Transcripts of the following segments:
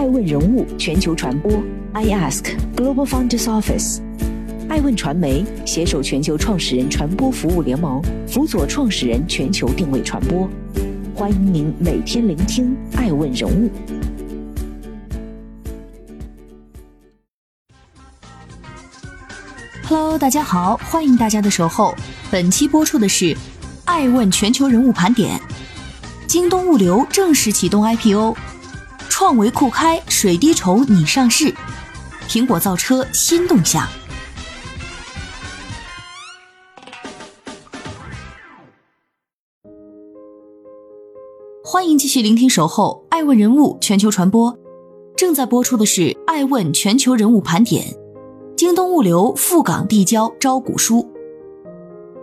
爱问人物全球传播，I Ask Global Founders Office，爱问传媒携手全球创始人传播服务联盟，辅佐创始人全球定位传播。欢迎您每天聆听爱问人物。Hello，大家好，欢迎大家的守候。本期播出的是爱问全球人物盘点。京东物流正式启动 IPO，创维酷开水滴筹拟上市，苹果造车新动向。欢迎继续聆听守候爱问人物全球传播，正在播出的是爱问全球人物盘点。京东物流赴港递交招股书。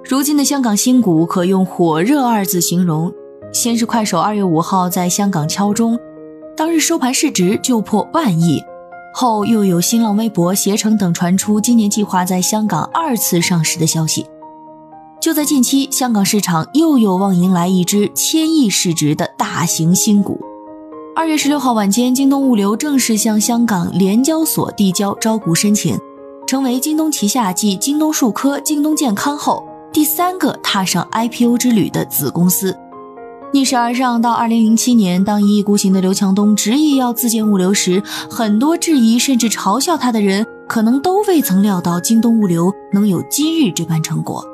如今的香港新股可用火热二字形容。先是快手二月五号在香港敲钟，当日收盘市值就破万亿，后又有新浪微博、携程等传出今年计划在香港二次上市的消息。就在近期，香港市场又有望迎来一只千亿市值的大型新股。二月十六号晚间，京东物流正式向香港联交所递交招股申请，成为京东旗下继京东数科、京东健康后第三个踏上 IPO 之旅的子公司。逆势而上，到二零零七年，当一意孤行的刘强东执意要自建物流时，很多质疑甚至嘲笑他的人，可能都未曾料到京东物流能有今日这般成果。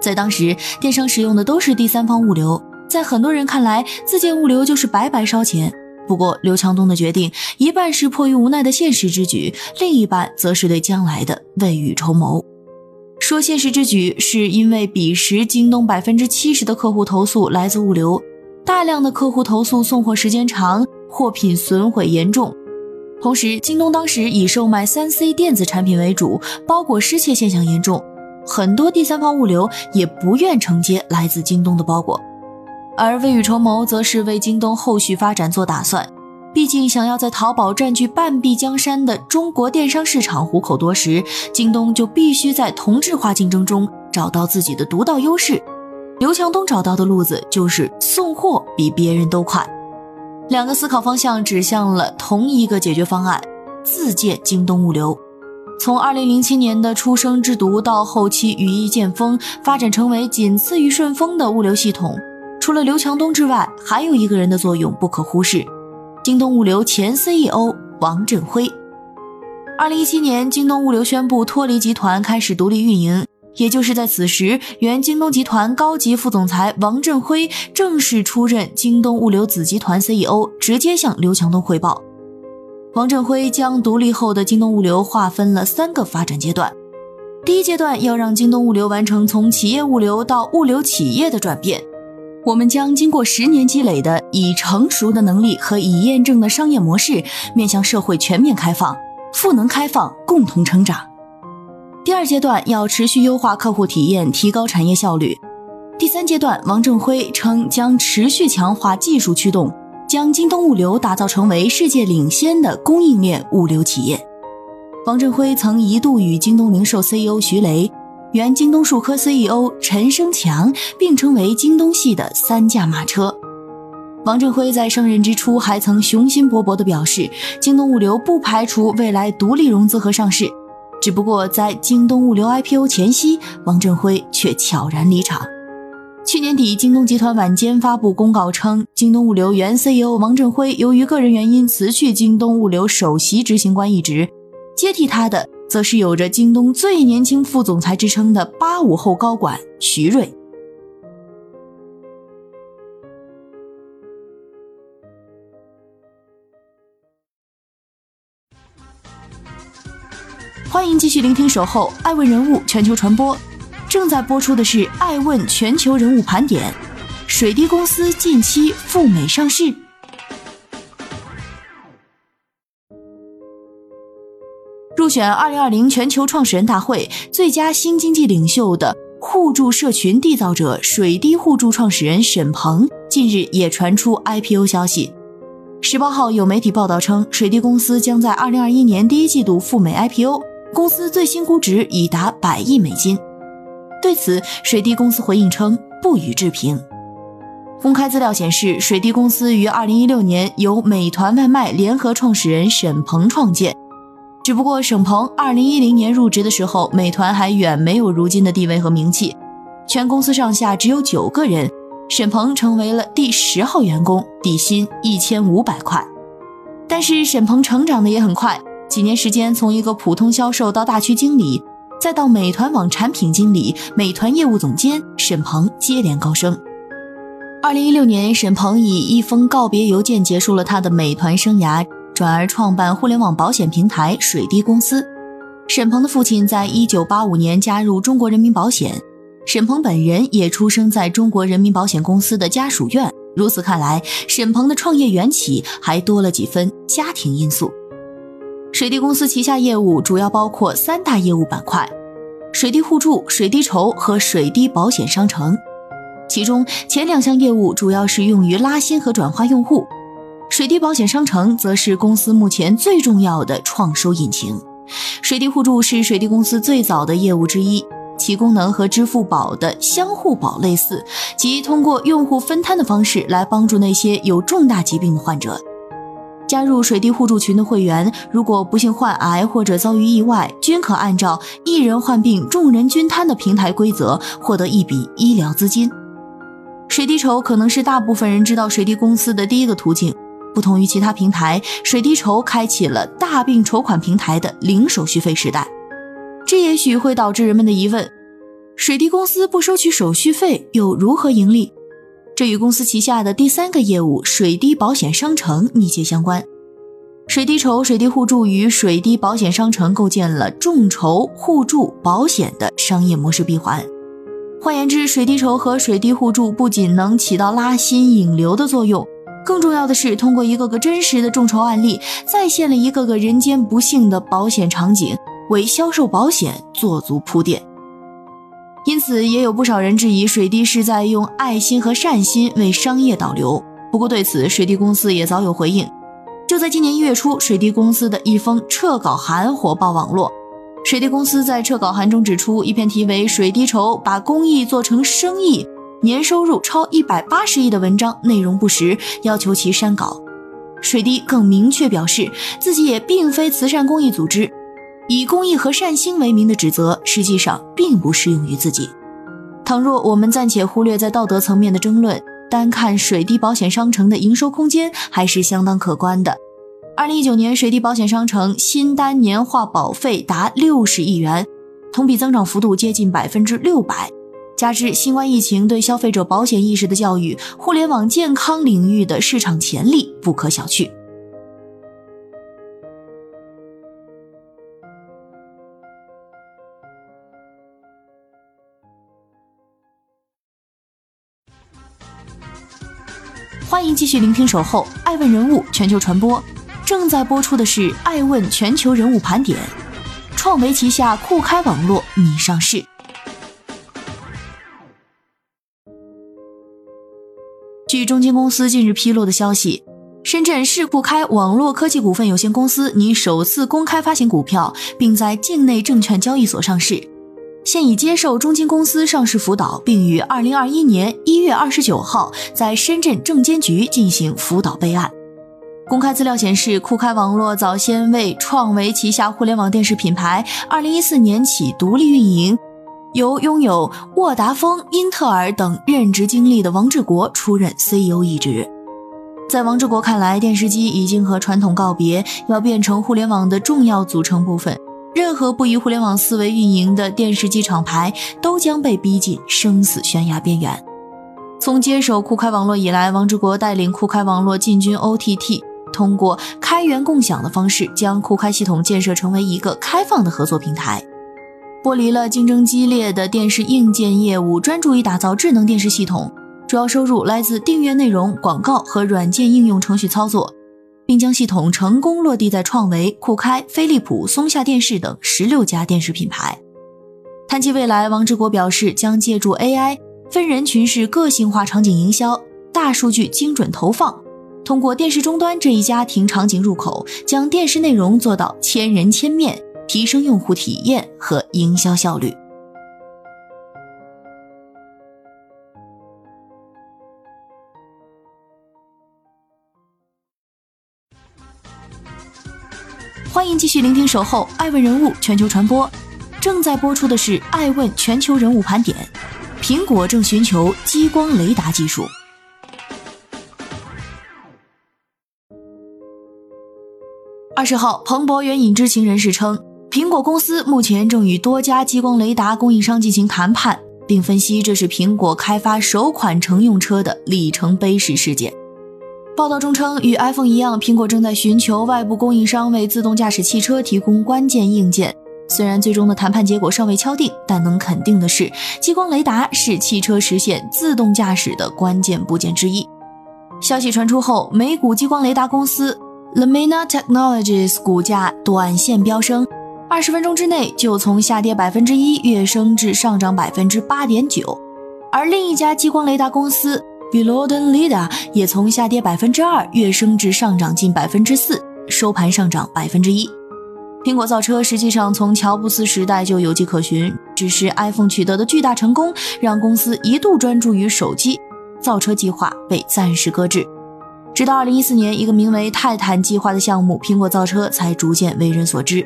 在当时，电商使用的都是第三方物流，在很多人看来，自建物流就是白白烧钱。不过，刘强东的决定，一半是迫于无奈的现实之举，另一半则是对将来的未雨绸缪。说现实之举，是因为彼时京东百分之七十的客户投诉来自物流，大量的客户投诉送货时间长，货品损毁严重。同时，京东当时以售卖三 C 电子产品为主，包裹失窃现象严重，很多第三方物流也不愿承接来自京东的包裹。而未雨绸缪，则是为京东后续发展做打算。毕竟，想要在淘宝占据半壁江山的中国电商市场虎口夺食，京东就必须在同质化竞争中找到自己的独到优势。刘强东找到的路子就是送货比别人都快。两个思考方向指向了同一个解决方案：自建京东物流。从2007年的初生之犊到后期羽翼渐丰，发展成为仅次于顺丰的物流系统，除了刘强东之外，还有一个人的作用不可忽视。京东物流前 CEO 王振辉，二零一七年，京东物流宣布脱离集团，开始独立运营。也就是在此时，原京东集团高级副总裁王振辉正式出任京东物流子集团 CEO，直接向刘强东汇报。王振辉将独立后的京东物流划分了三个发展阶段，第一阶段要让京东物流完成从企业物流到物流企业的转变。我们将经过十年积累的已成熟的能力和已验证的商业模式，面向社会全面开放、赋能开放，共同成长。第二阶段要持续优化客户体验，提高产业效率。第三阶段，王正辉称将持续强化技术驱动，将京东物流打造成为世界领先的供应链物流企业。王正辉曾一度与京东零售 CEO 徐雷。原京东数科 CEO 陈生强并称为京东系的三驾马车。王振辉在上任之初还曾雄心勃勃地表示，京东物流不排除未来独立融资和上市。只不过在京东物流 IPO 前夕，王振辉却悄然离场。去年底，京东集团晚间发布公告称，京东物流原 CEO 王振辉由于个人原因辞去京东物流首席执行官一职，接替他的。则是有着京东最年轻副总裁之称的八五后高管徐瑞。欢迎继续聆听《守候爱问人物全球传播》，正在播出的是《爱问全球人物盘点》。水滴公司近期赴美上市。选二零二零全球创始人大会最佳新经济领袖的互助社群缔造者水滴互助创始人沈鹏，近日也传出 IPO 消息。十八号有媒体报道称，水滴公司将在二零二一年第一季度赴美 IPO，公司最新估值已达百亿美金。对此，水滴公司回应称不予置评。公开资料显示，水滴公司于二零一六年由美团外卖联合创始人沈鹏创建。只不过，沈鹏二零一零年入职的时候，美团还远没有如今的地位和名气，全公司上下只有九个人，沈鹏成为了第十号员工，底薪一千五百块。但是，沈鹏成长的也很快，几年时间，从一个普通销售到大区经理，再到美团网产品经理、美团业务总监，沈鹏接连高升。二零一六年，沈鹏以一封告别邮件结束了他的美团生涯，转而创办互联网保险平台水滴公司。沈鹏的父亲在一九八五年加入中国人民保险，沈鹏本人也出生在中国人民保险公司的家属院。如此看来，沈鹏的创业缘起还多了几分家庭因素。水滴公司旗下业务主要包括三大业务板块：水滴互助、水滴筹和水滴保险商城。其中前两项业务主要是用于拉新和转化用户，水滴保险商城则是公司目前最重要的创收引擎。水滴互助是水滴公司最早的业务之一，其功能和支付宝的相互宝类似，即通过用户分摊的方式来帮助那些有重大疾病的患者。加入水滴互助群的会员，如果不幸患癌或者遭遇意外，均可按照一人患病众人均摊的平台规则获得一笔医疗资金。水滴筹可能是大部分人知道水滴公司的第一个途径。不同于其他平台，水滴筹开启了大病筹款平台的零手续费时代。这也许会导致人们的疑问：水滴公司不收取手续费，又如何盈利？这与公司旗下的第三个业务水滴保险商城密切相关。水滴筹、水滴互助与水滴保险商城构建了众筹、互助、保险的商业模式闭环。换言之，水滴筹和水滴互助不仅能起到拉新引流的作用，更重要的是通过一个个真实的众筹案例，再现了一个个人间不幸的保险场景，为销售保险做足铺垫。因此，也有不少人质疑水滴是在用爱心和善心为商业导流。不过，对此水滴公司也早有回应。就在今年一月初，水滴公司的一封撤稿函火爆网络。水滴公司在撤稿函中指出，一篇题为“水滴筹把公益做成生意，年收入超一百八十亿”的文章内容不实，要求其删稿。水滴更明确表示，自己也并非慈善公益组织，以公益和善心为名的指责，实际上并不适用于自己。倘若我们暂且忽略在道德层面的争论，单看水滴保险商城的营收空间，还是相当可观的。二零一九年，水滴保险商城新单年化保费达六十亿元，同比增长幅度接近百分之六百。加之新冠疫情对消费者保险意识的教育，互联网健康领域的市场潜力不可小觑。欢迎继续聆听《守候爱问人物全球传播》。正在播出的是《爱问全球人物盘点》，创维旗下酷开网络拟上市。据中金公司近日披露的消息，深圳市酷开网络科技股份有限公司拟首次公开发行股票，并在境内证券交易所上市，现已接受中金公司上市辅导，并于二零二一年一月二十九号在深圳证监局进行辅导备案。公开资料显示，酷开网络早先为创维旗下互联网电视品牌，二零一四年起独立运营，由拥有沃达丰、英特尔等任职经历的王志国出任 CEO 一职。在王志国看来，电视机已经和传统告别，要变成互联网的重要组成部分。任何不以互联网思维运营的电视机厂牌，都将被逼进生死悬崖边缘。从接手酷开网络以来，王志国带领酷开网络进军 OTT。通过开源共享的方式，将酷开系统建设成为一个开放的合作平台，剥离了竞争激烈的电视硬件业务，专注于打造智能电视系统。主要收入来自订阅内容、广告和软件应用程序操作，并将系统成功落地在创维、酷开、飞利浦、松下电视等十六家电视品牌。谈及未来，王志国表示，将借助 AI、分人群式个性化场景营销、大数据精准投放。通过电视终端这一家庭场景入口，将电视内容做到千人千面，提升用户体验和营销效率。欢迎继续聆听守候爱问人物全球传播正在播出的是爱问全球人物盘点苹果正寻求激光雷达技术。二十号彭博援引知情人士称苹果公司目前正与多家激光雷达供应商进行谈判，并分析这是苹果开发首款乘用车的里程碑式事件。报道中称，与 iPhone 一样，苹果正在寻求外部供应商为自动驾驶汽车提供关键硬件。虽然最终的谈判结果尚未敲定，但能肯定的是，激光雷达是汽车实现自动驾驶的关键部件之一。消息传出后，美股激光雷达公司。Lumina Technologies 股价短线飙升，二十分钟之内就从下跌百分之一跃升至上涨百分之八点九。而另一家激光雷达公司 b i l o d e n Lida 也从下跌百分之二跃升至上涨近百分之四，收盘上涨百分之一。苹果造车实际上从乔布斯时代就有迹可循，只是 iPhone 取得的巨大成功让公司一度专注于手机，造车计划被暂时搁置。直到二零一四年，一个名为“泰坦计划”的项目，苹果造车才逐渐为人所知。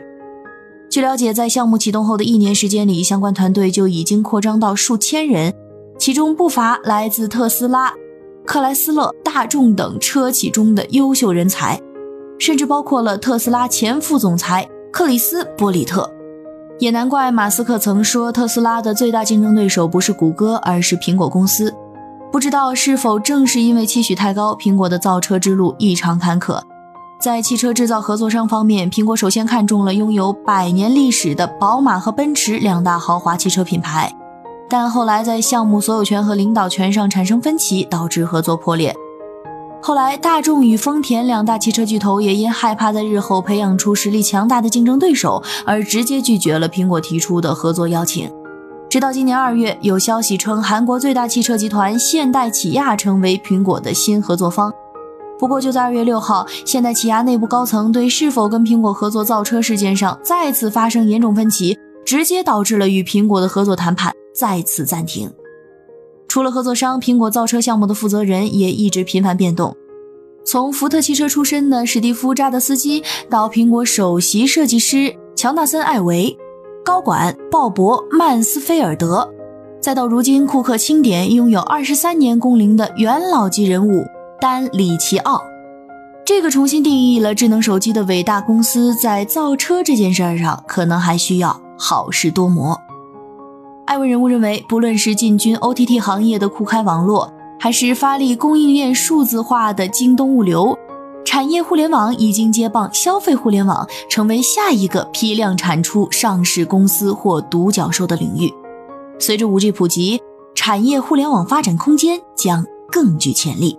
据了解，在项目启动后的一年时间里，相关团队就已经扩张到数千人，其中不乏来自特斯拉、克莱斯勒、大众等车企中的优秀人才，甚至包括了特斯拉前副总裁克里斯·波里特。也难怪马斯克曾说，特斯拉的最大竞争对手不是谷歌，而是苹果公司。不知道是否正是因为期许太高，苹果的造车之路异常坎坷。在汽车制造合作商方面，苹果首先看中了拥有百年历史的宝马和奔驰两大豪华汽车品牌，但后来在项目所有权和领导权上产生分歧，导致合作破裂。后来，大众与丰田两大汽车巨头也因害怕在日后培养出实力强大的竞争对手，而直接拒绝了苹果提出的合作邀请。直到今年二月，有消息称韩国最大汽车集团现代起亚成为苹果的新合作方。不过，就在二月六号，现代起亚内部高层对是否跟苹果合作造车事件上再次发生严重分歧，直接导致了与苹果的合作谈判再次暂停。除了合作商，苹果造车项目的负责人也一直频繁变动，从福特汽车出身的史蒂夫·扎德斯基，到苹果首席设计师乔纳森·艾维。高管鲍勃·曼斯菲尔德，再到如今库克钦点拥有二十三年工龄的元老级人物丹·里奇奥，这个重新定义了智能手机的伟大公司，在造车这件事上可能还需要好事多磨。艾文人物认为，不论是进军 OTT 行业的酷开网络，还是发力供应链数字化的京东物流。产业互联网已经接棒消费互联网，成为下一个批量产出上市公司或独角兽的领域。随着 5G 普及，产业互联网发展空间将更具潜力。